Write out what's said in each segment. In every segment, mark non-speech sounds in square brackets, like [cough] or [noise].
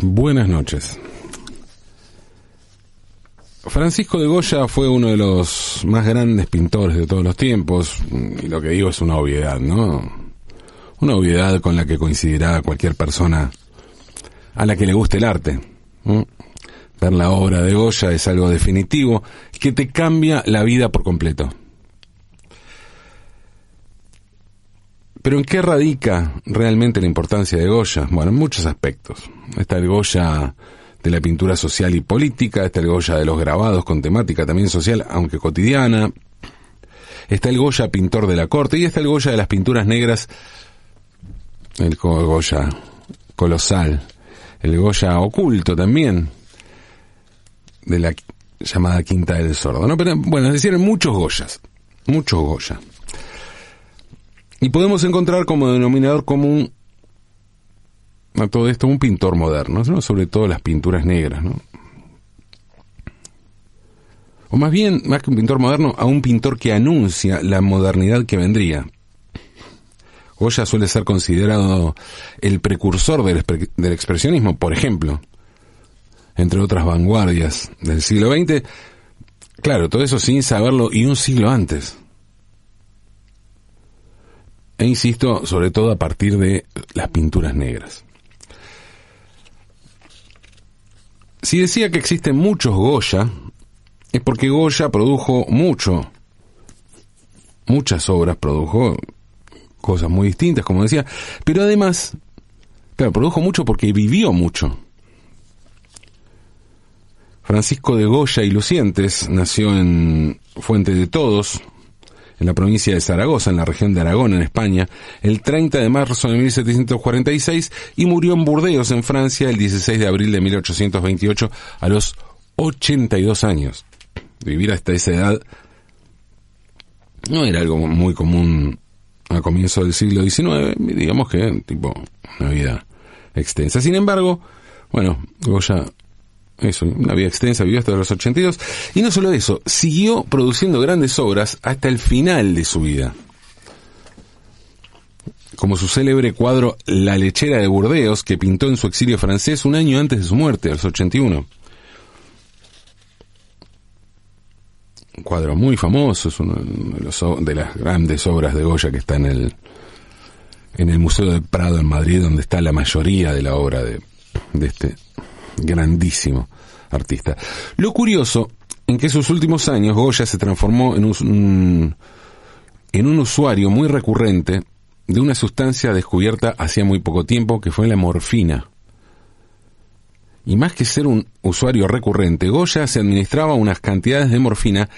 Buenas noches. Francisco de Goya fue uno de los más grandes pintores de todos los tiempos, y lo que digo es una obviedad, ¿no? Una obviedad con la que coincidirá cualquier persona a la que le guste el arte. ¿no? Ver la obra de Goya es algo definitivo que te cambia la vida por completo. Pero ¿en qué radica realmente la importancia de Goya? Bueno, en muchos aspectos. Está el Goya de la pintura social y política, está el Goya de los grabados con temática también social, aunque cotidiana. Está el Goya pintor de la corte y está el Goya de las pinturas negras, el Goya colosal, el Goya oculto también, de la llamada Quinta del Sordo. ¿no? Pero bueno, es decir, muchos Goyas, muchos Goya. Y podemos encontrar como denominador común a todo esto un pintor moderno, ¿no? sobre todo las pinturas negras, ¿no? O más bien, más que un pintor moderno, a un pintor que anuncia la modernidad que vendría. Goya suele ser considerado el precursor del, del expresionismo, por ejemplo, entre otras vanguardias del siglo XX. Claro, todo eso sin saberlo y un siglo antes. E insisto, sobre todo a partir de las pinturas negras. Si decía que existen muchos Goya, es porque Goya produjo mucho, muchas obras, produjo cosas muy distintas, como decía, pero además, claro, produjo mucho porque vivió mucho. Francisco de Goya y Lucientes nació en Fuente de Todos, en la provincia de Zaragoza, en la región de Aragón, en España, el 30 de marzo de 1746 y murió en Burdeos, en Francia, el 16 de abril de 1828 a los 82 años. Vivir hasta esa edad no era algo muy común a comienzo del siglo XIX, digamos que tipo una vida extensa. Sin embargo, bueno, Goya eso, una vida extensa, vivió hasta los 82. Y no solo eso, siguió produciendo grandes obras hasta el final de su vida. Como su célebre cuadro La lechera de Burdeos, que pintó en su exilio francés un año antes de su muerte, a los 81. Un cuadro muy famoso, es uno de, los de las grandes obras de Goya que está en el, en el Museo del Prado en Madrid, donde está la mayoría de la obra de, de este grandísimo artista. Lo curioso en que sus últimos años Goya se transformó en un, un- en un usuario muy recurrente de una sustancia descubierta hacía muy poco tiempo que fue la morfina. Y más que ser un usuario recurrente, Goya se administraba unas cantidades de morfina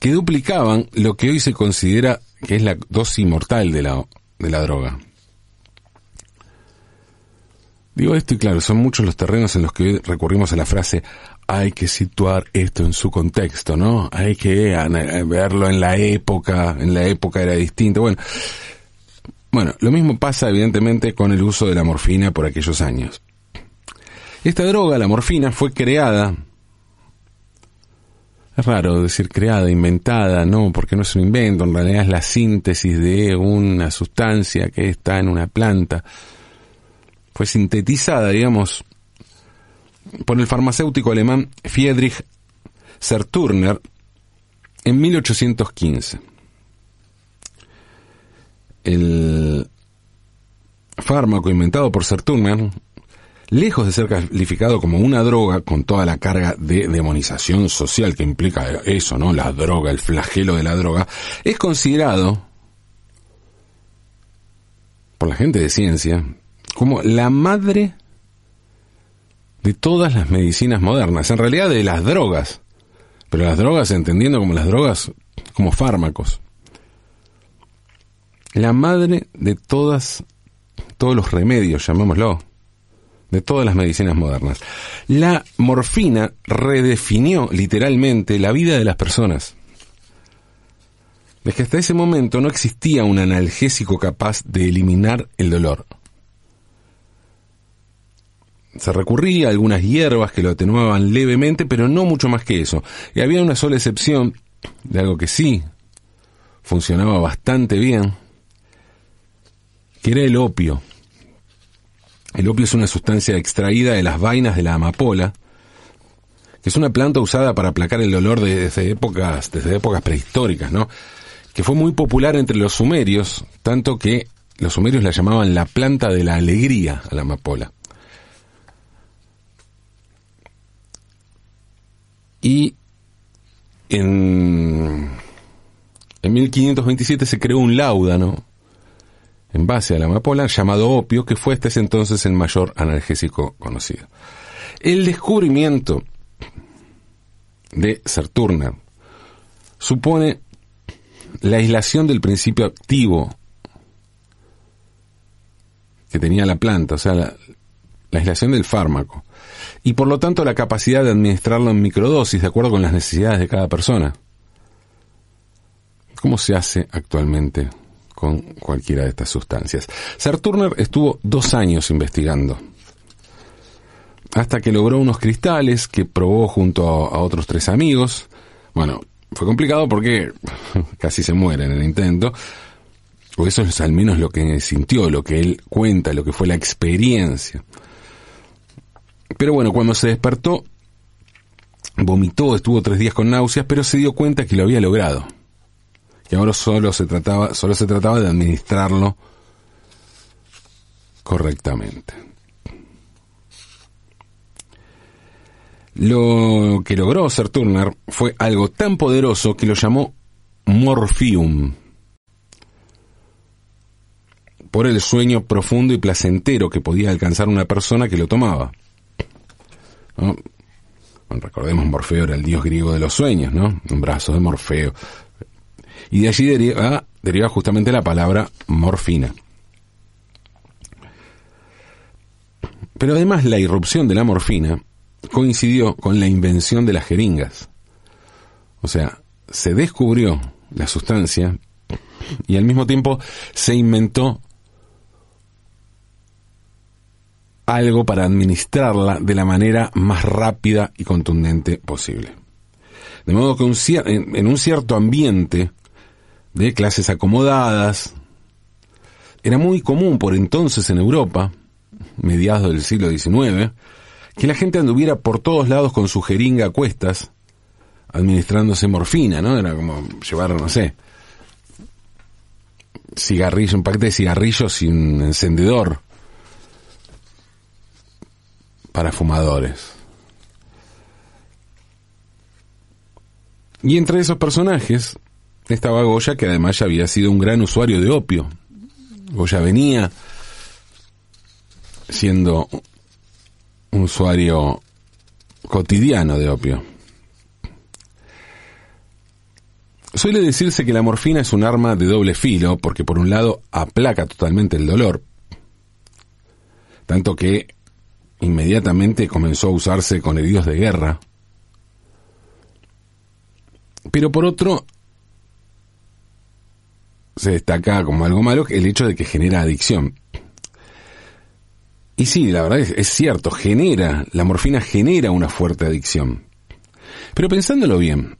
que duplicaban lo que hoy se considera que es la dosis mortal de la, de la droga. Digo esto y claro, son muchos los terrenos en los que recurrimos a la frase hay que situar esto en su contexto, ¿no? Hay que verlo en la época, en la época era distinto. Bueno, bueno, lo mismo pasa evidentemente con el uso de la morfina por aquellos años. Esta droga, la morfina, fue creada. Es raro decir creada, inventada, no, porque no es un invento, en realidad es la síntesis de una sustancia que está en una planta fue sintetizada, digamos, por el farmacéutico alemán Friedrich Serturner en 1815. El fármaco inventado por Serturner, lejos de ser calificado como una droga con toda la carga de demonización social que implica eso, ¿no? La droga, el flagelo de la droga, es considerado por la gente de ciencia como la madre de todas las medicinas modernas, en realidad de las drogas, pero las drogas entendiendo como las drogas como fármacos. La madre de todas todos los remedios, llamémoslo, de todas las medicinas modernas. La morfina redefinió literalmente la vida de las personas. Es que hasta ese momento no existía un analgésico capaz de eliminar el dolor. Se recurría a algunas hierbas que lo atenuaban levemente, pero no mucho más que eso. Y había una sola excepción de algo que sí funcionaba bastante bien, que era el opio. El opio es una sustancia extraída de las vainas de la amapola, que es una planta usada para aplacar el dolor desde épocas, desde épocas prehistóricas, ¿no? Que fue muy popular entre los sumerios, tanto que los sumerios la llamaban la planta de la alegría a la amapola. Y en, en 1527 se creó un láudano en base a la amapola llamado opio, que fue hasta ese entonces el mayor analgésico conocido. El descubrimiento de Saturner supone la aislación del principio activo que tenía la planta, o sea, la, la, aislación del fármaco, y por lo tanto la capacidad de administrarlo en microdosis de acuerdo con las necesidades de cada persona. ¿Cómo se hace actualmente con cualquiera de estas sustancias? Turner estuvo dos años investigando, hasta que logró unos cristales que probó junto a otros tres amigos. Bueno, fue complicado porque [laughs] casi se muere en el intento, o eso es al menos lo que sintió, lo que él cuenta, lo que fue la experiencia. Pero bueno, cuando se despertó, vomitó, estuvo tres días con náuseas, pero se dio cuenta que lo había logrado. Que ahora solo se trataba, solo se trataba de administrarlo correctamente. Lo que logró Sir Turner fue algo tan poderoso que lo llamó morphium, por el sueño profundo y placentero que podía alcanzar una persona que lo tomaba. Recordemos, Morfeo era el dios griego de los sueños, ¿no? Un brazo de Morfeo. Y de allí deriva, deriva justamente la palabra morfina. Pero además la irrupción de la morfina coincidió con la invención de las jeringas. O sea, se descubrió la sustancia y al mismo tiempo se inventó algo para administrarla de la manera más rápida y contundente posible. De modo que en un cierto ambiente de clases acomodadas, era muy común por entonces en Europa, mediados del siglo XIX, que la gente anduviera por todos lados con su jeringa a cuestas, administrándose morfina, ¿no? Era como llevar, no sé, cigarrillo, un paquete de cigarrillos sin encendedor para fumadores. Y entre esos personajes estaba Goya, que además ya había sido un gran usuario de opio. Goya venía siendo un usuario cotidiano de opio. Suele decirse que la morfina es un arma de doble filo porque por un lado aplaca totalmente el dolor, tanto que inmediatamente comenzó a usarse con heridos de guerra, pero por otro se destaca como algo malo el hecho de que genera adicción. Y sí, la verdad es, cierto, genera, la morfina genera una fuerte adicción. Pero pensándolo bien,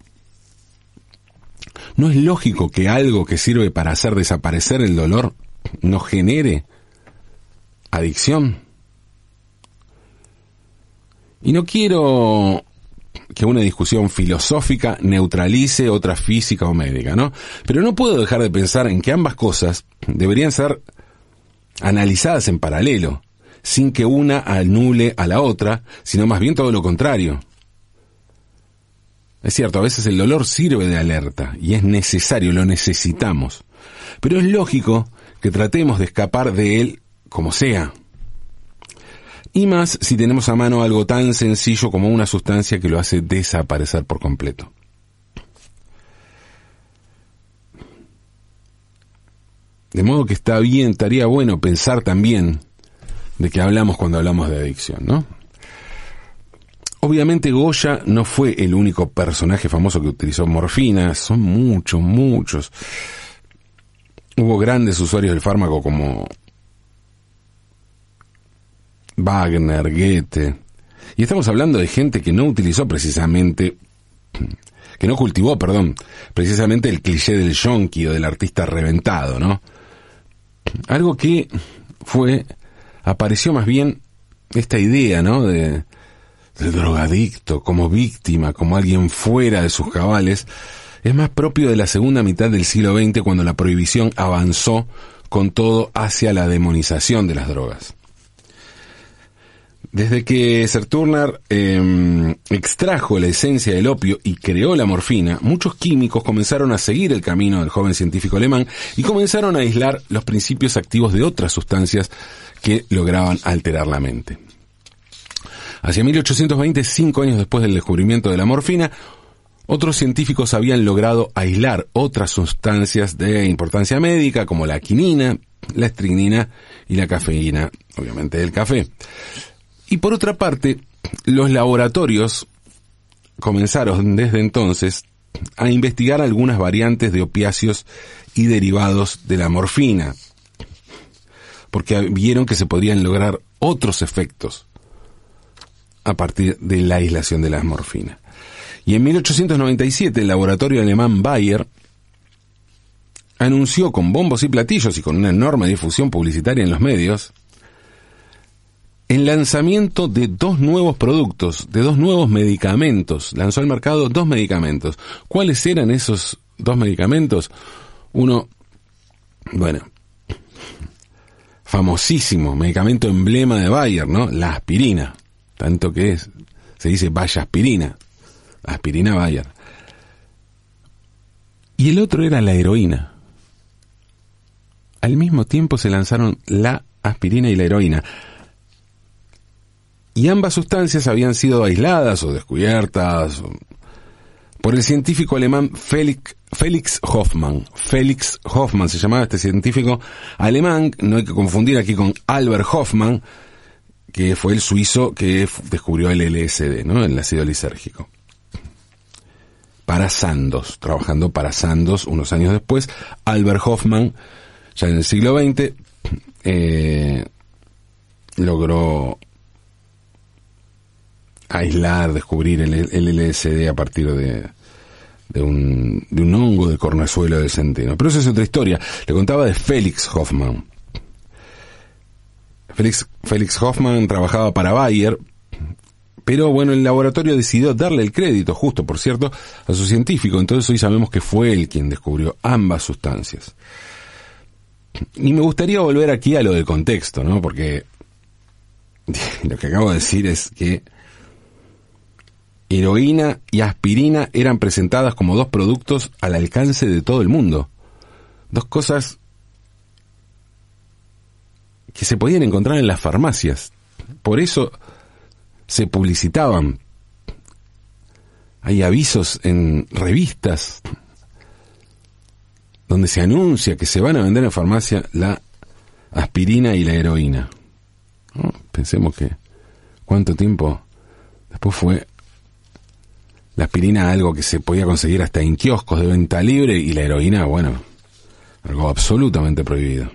¿no es lógico que algo que sirve para hacer desaparecer el dolor no genere adicción? Y no quiero que una discusión filosófica neutralice otra física o médica, ¿no? Pero no puedo dejar de pensar en que ambas cosas deberían ser analizadas en paralelo sin que una anule a la otra, sino más bien todo lo contrario. Es cierto, a veces el dolor sirve de alerta y es necesario, lo necesitamos. Pero es lógico que tratemos de escapar de él como sea. Y más si tenemos a mano algo tan sencillo como una sustancia que lo hace desaparecer por completo. De modo que está bien, estaría bueno pensar también de que hablamos cuando hablamos de adicción, ¿no? Obviamente Goya no fue el único personaje famoso que utilizó morfina, son muchos, muchos. Hubo grandes usuarios del fármaco como Wagner, Goethe. Y estamos hablando de gente que no utilizó precisamente, que no cultivó, perdón, precisamente el cliché del yonki o del artista reventado, ¿no? algo que fue, apareció más bien esta idea, ¿no? De, de drogadicto, como víctima, como alguien fuera de sus cabales, es más propio de la segunda mitad del siglo XX cuando la prohibición avanzó con todo hacia la demonización de las drogas. Desde que Serturner eh, extrajo la esencia del opio y creó la morfina, muchos químicos comenzaron a seguir el camino del joven científico alemán y comenzaron a aislar los principios activos de otras sustancias que lograban alterar la mente. Hacia 1820, cinco años después del descubrimiento de la morfina, otros científicos habían logrado aislar otras sustancias de importancia médica como la quinina, la estricnina y la cafeína, obviamente del café. Y por otra parte, los laboratorios comenzaron desde entonces a investigar algunas variantes de opiáceos y derivados de la morfina, porque vieron que se podían lograr otros efectos a partir de la aislación de la morfina. Y en 1897 el laboratorio alemán Bayer anunció con bombos y platillos y con una enorme difusión publicitaria en los medios el lanzamiento de dos nuevos productos, de dos nuevos medicamentos. Lanzó al mercado dos medicamentos. ¿Cuáles eran esos dos medicamentos? Uno, bueno, famosísimo medicamento emblema de Bayer, ¿no? La aspirina. Tanto que es, se dice vaya aspirina. Aspirina Bayer. Y el otro era la heroína. Al mismo tiempo se lanzaron la aspirina y la heroína y ambas sustancias habían sido aisladas o descubiertas por el científico alemán Felix, Hoffmann. Felix Hoffmann se llamaba este científico alemán, no hay que confundir aquí con Albert Hoffmann, que fue el suizo que descubrió el LSD, ¿no? el ácido lisérgico. Para Sandoz, trabajando para Sandoz unos años después, Albert Hoffmann, ya en el siglo XX, eh, logró aislar, descubrir el, LSD a partir de, de, un, de un hongo de cornezuelo de centeno. Pero esa es otra historia. Le contaba de Félix Hoffman. Félix, Félix Hoffman trabajaba para Bayer, pero bueno, el laboratorio decidió darle el crédito, justo por cierto, a su científico. Entonces hoy sabemos que fue él quien descubrió ambas sustancias. Y me gustaría volver aquí a lo del contexto, ¿no? Porque [laughs] lo que acabo de decir es que heroína y aspirina eran presentadas como dos productos al alcance de todo el mundo. Dos cosas que se podían encontrar en las farmacias. Por eso se publicitaban. Hay avisos en revistas donde se anuncia que se van a vender en farmacia la aspirina y la heroína. Pensemos que cuánto tiempo después fue la aspirina algo que se podía conseguir hasta en kioscos de venta libre y la heroína, bueno, algo absolutamente prohibido.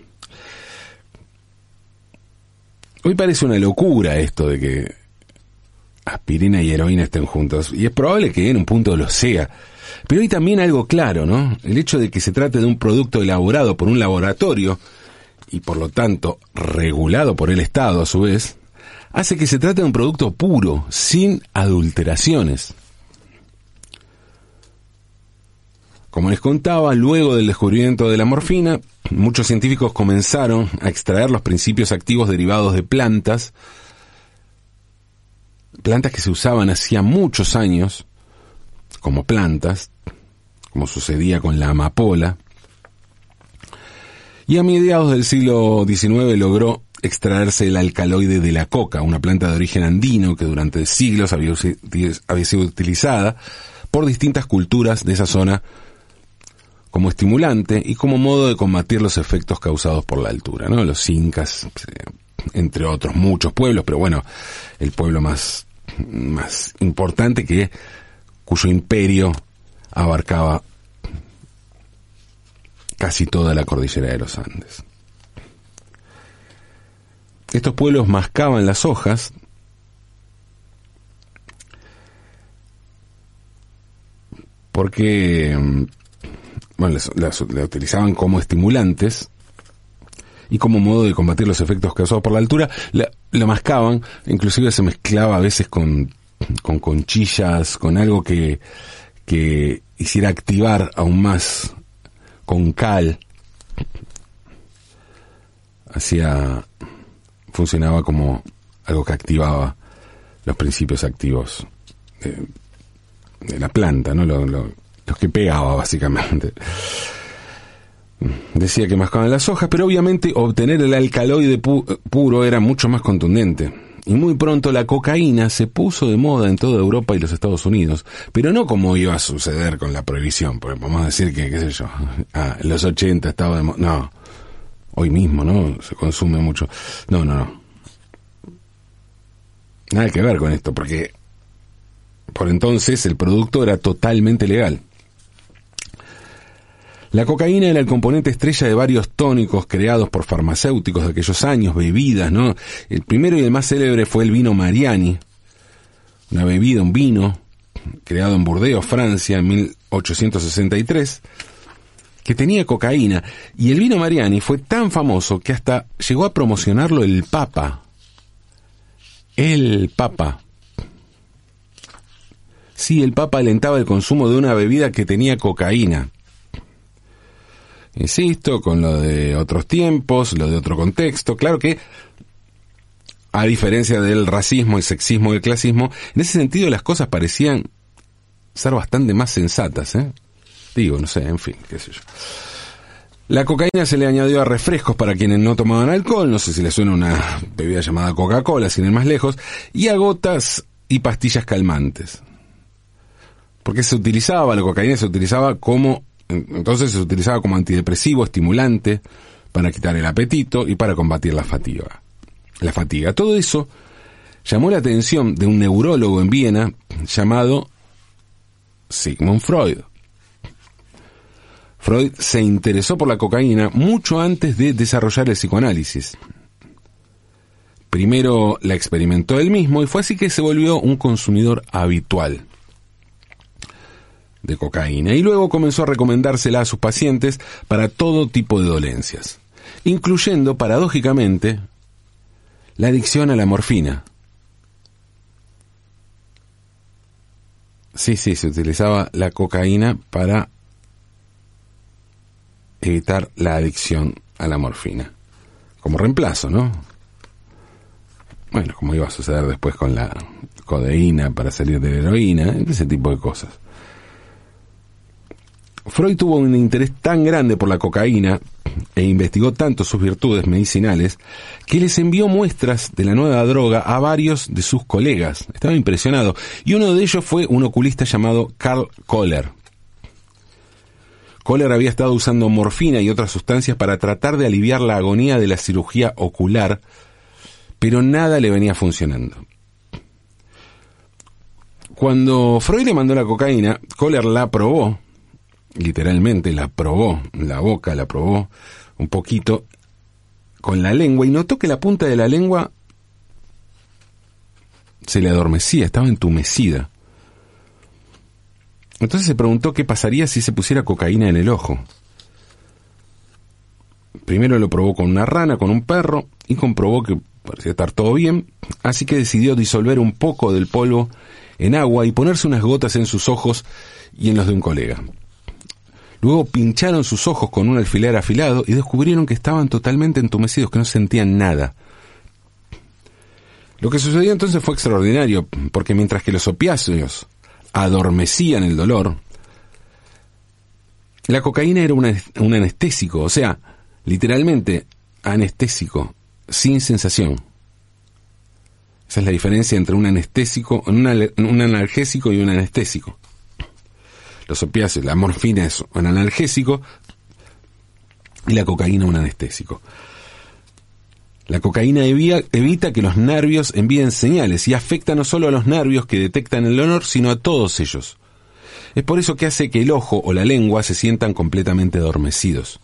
Hoy parece una locura esto de que aspirina y heroína estén juntos, y es probable que en un punto lo sea. Pero hay también algo claro, ¿no? El hecho de que se trate de un producto elaborado por un laboratorio y por lo tanto regulado por el Estado a su vez, hace que se trate de un producto puro, sin adulteraciones. Como les contaba, luego del descubrimiento de la morfina, muchos científicos comenzaron a extraer los principios activos derivados de plantas, plantas que se usaban hacía muchos años como plantas, como sucedía con la amapola, y a mediados del siglo XIX logró extraerse el alcaloide de la coca, una planta de origen andino que durante siglos había, sido utilizada por distintas culturas de esa zona como estimulante y como modo de combatir los efectos causados por la altura, ¿no? Los incas, entre otros muchos pueblos, pero bueno, el pueblo más, más importante que, cuyo imperio abarcaba casi toda la cordillera de los Andes. Estos pueblos mascaban las hojas porque bueno, las, utilizaban como estimulantes y como modo de combatir los efectos causados por la altura, la, lo mascaban, inclusive se mezclaba a veces con, con conchillas, con algo que, que hiciera activar aún más, con cal, hacía, funcionaba como algo que activaba los principios activos de, de la planta, ¿no? Lo, lo, los que pegaba básicamente. Decía que mascaban las hojas, pero obviamente obtener el alcaloide pu puro era mucho más contundente. Y muy pronto la cocaína se puso de moda en toda Europa y los Estados Unidos, pero no como iba a suceder con la prohibición, porque vamos a decir que, qué sé yo, ah, en los 80 estaba de moda. No, hoy mismo, ¿no? Se consume mucho. No, no, no. Nada que ver con esto, porque por entonces el producto era totalmente legal. La cocaína era el componente estrella de varios tónicos creados por farmacéuticos de aquellos años, bebidas, ¿no? El primero y el más célebre fue el vino Mariani, una bebida, un vino, creado en Burdeos, Francia, en 1863, que tenía cocaína. Y el vino Mariani fue tan famoso que hasta llegó a promocionarlo el Papa. El Papa. Sí, el Papa alentaba el consumo de una bebida que tenía cocaína. Insisto, con lo de otros tiempos, lo de otro contexto. Claro que, a diferencia del racismo, el sexismo y el clasismo, en ese sentido las cosas parecían ser bastante más sensatas, ¿eh? Digo, no sé, en fin, qué sé yo. La cocaína se le añadió a refrescos para quienes no tomaban alcohol, no sé si le suena una bebida llamada Coca-Cola, sin ir más lejos, y a gotas y pastillas calmantes. Porque se utilizaba, la cocaína se utilizaba como entonces se utilizaba como antidepresivo, estimulante, para quitar el apetito y para combatir la fatiga. La fatiga. Todo eso llamó la atención de un neurólogo en Viena llamado Sigmund Freud. Freud se interesó por la cocaína mucho antes de desarrollar el psicoanálisis. Primero la experimentó él mismo y fue así que se volvió un consumidor habitual de cocaína y luego comenzó a recomendársela a sus pacientes para todo tipo de dolencias, incluyendo, paradójicamente, la adicción a la morfina. Sí, sí, se utilizaba la cocaína para evitar la adicción a la morfina, como reemplazo, ¿no? Bueno, como iba a suceder después con la codeína para salir de la heroína, ese tipo de cosas. Freud tuvo un interés tan grande por la cocaína e investigó tanto sus virtudes medicinales que les envió muestras de la nueva droga a varios de sus colegas. Estaba impresionado. Y uno de ellos fue un oculista llamado Karl Kohler. Kohler había estado usando morfina y otras sustancias para tratar de aliviar la agonía de la cirugía ocular, pero nada le venía funcionando. Cuando Freud le mandó la cocaína, Kohler la probó literalmente la probó, la boca la probó un poquito con la lengua y notó que la punta de la lengua se le adormecía, estaba entumecida. Entonces se preguntó qué pasaría si se pusiera cocaína en el ojo. Primero lo probó con una rana, con un perro, y comprobó que parecía estar todo bien, así que decidió disolver un poco del polvo en agua y ponerse unas gotas en sus ojos y en los de un colega. Luego pincharon sus ojos con un alfiler afilado y descubrieron que estaban totalmente entumecidos, que no sentían nada. Lo que sucedió entonces fue extraordinario, porque mientras que los opiáceos adormecían el dolor, la cocaína era un anestésico, o sea, literalmente anestésico, sin sensación. Esa es la diferencia entre un anestésico, un analgésico y un anestésico los opiáceos, la morfina es un analgésico y la cocaína un anestésico. La cocaína evita que los nervios envíen señales y afecta no solo a los nervios que detectan el olor, sino a todos ellos. Es por eso que hace que el ojo o la lengua se sientan completamente adormecidos.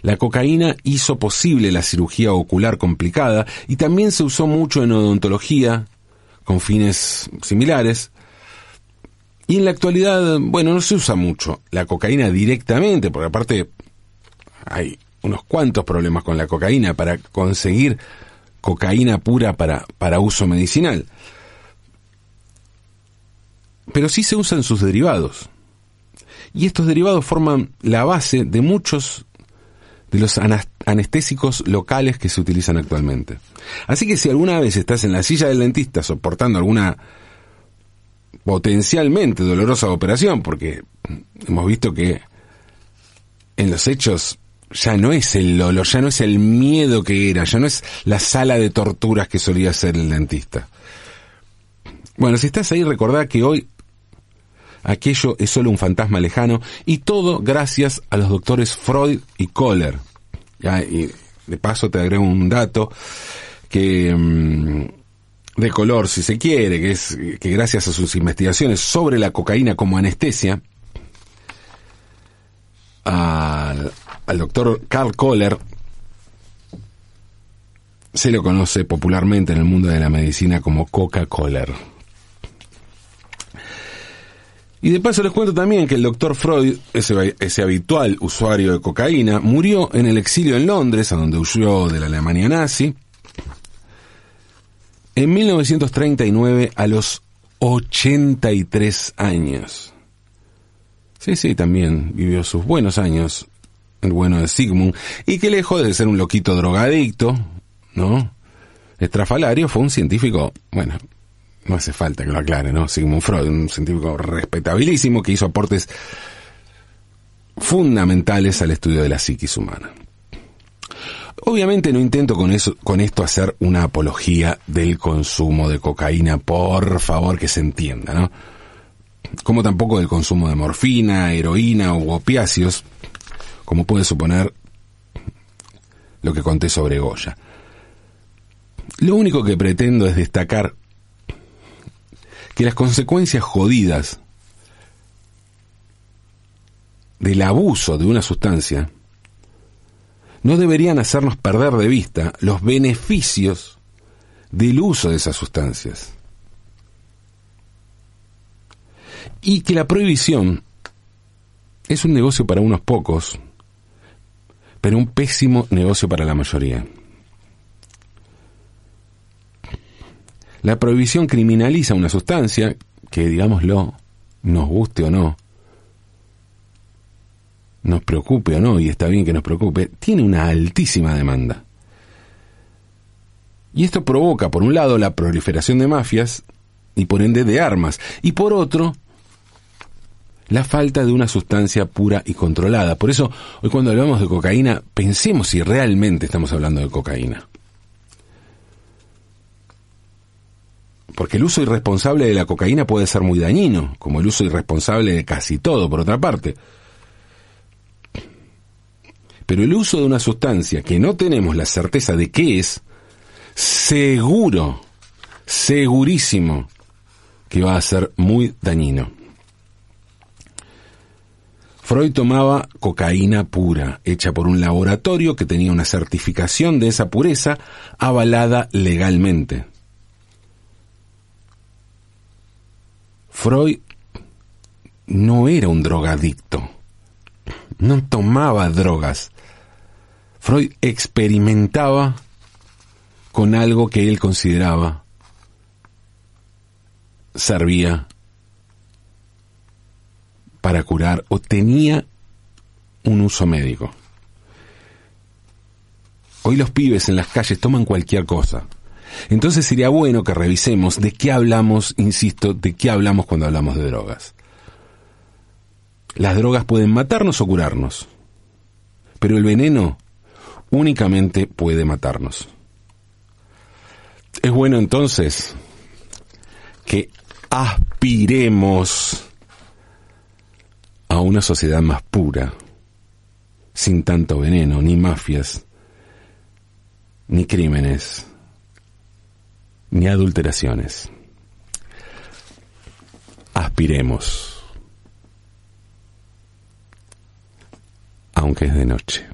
La cocaína hizo posible la cirugía ocular complicada y también se usó mucho en odontología con fines similares, y en la actualidad, bueno, no se usa mucho la cocaína directamente, porque aparte hay unos cuantos problemas con la cocaína para conseguir cocaína pura para, para uso medicinal. Pero sí se usan sus derivados. Y estos derivados forman la base de muchos de los anestésicos locales que se utilizan actualmente. Así que si alguna vez estás en la silla del dentista soportando alguna potencialmente dolorosa operación, porque hemos visto que en los hechos ya no es el dolor, ya no es el miedo que era, ya no es la sala de torturas que solía ser el dentista. Bueno, si estás ahí, recordá que hoy aquello es solo un fantasma lejano y todo gracias a los doctores Freud y Kohler. y de paso te agrego un dato que mm, de color, si se quiere, que es que gracias a sus investigaciones sobre la cocaína como anestesia, al, al doctor Carl Kohler se lo conoce popularmente en el mundo de la medicina como Coca-Cola. Y de paso les cuento también que el doctor Freud, ese, ese, habitual usuario de cocaína, murió en el exilio en Londres, a donde huyó de la Alemania nazi, en 1939 a los 83 años. Sí, sí, también vivió sus buenos años, el bueno de Sigmund, y que lejos de ser un loquito drogadicto, ¿no? Estrafalario fue un científico, bueno, no hace falta que lo aclare, ¿no? Sigmund Freud, un científico respetabilísimo que hizo aportes fundamentales al estudio de la psiquis humana. Obviamente no intento con eso, con esto hacer una apología del consumo de cocaína, por favor que se entienda, ¿no? Como tampoco del consumo de morfina, heroína u opiáceos, como puede suponer lo que conté sobre Goya. Lo único que pretendo es destacar que las consecuencias jodidas del abuso de una sustancia no deberían hacernos perder de vista los beneficios del uso de esas sustancias. Y que la prohibición es un negocio para unos pocos, pero un pésimo negocio para la mayoría. La prohibición criminaliza una sustancia que, digámoslo, nos guste o no, nos preocupe o no, y está bien que nos preocupe, tiene una altísima demanda. Y esto provoca, por un lado, la proliferación de mafias y por ende de armas, y por otro, la falta de una sustancia pura y controlada. Por eso, hoy cuando hablamos de cocaína, pensemos si realmente estamos hablando de cocaína. Porque el uso irresponsable de la cocaína puede ser muy dañino, como el uso irresponsable de casi todo, por otra parte. Pero el uso de una sustancia que no tenemos la certeza de qué es, seguro, segurísimo, que va a ser muy dañino. Freud tomaba cocaína pura, hecha por un laboratorio que tenía una certificación de esa pureza avalada legalmente. Freud no era un drogadicto, no tomaba drogas. Freud experimentaba con algo que él consideraba servía para curar o tenía un uso médico. Hoy los pibes en las calles toman cualquier cosa. Entonces sería bueno que revisemos de qué hablamos, insisto, de qué hablamos cuando hablamos de drogas. Las drogas pueden matarnos o curarnos, pero el veneno únicamente puede matarnos. Es bueno entonces que aspiremos a una sociedad más pura, sin tanto veneno, ni mafias, ni crímenes, ni adulteraciones. Aspiremos, aunque es de noche.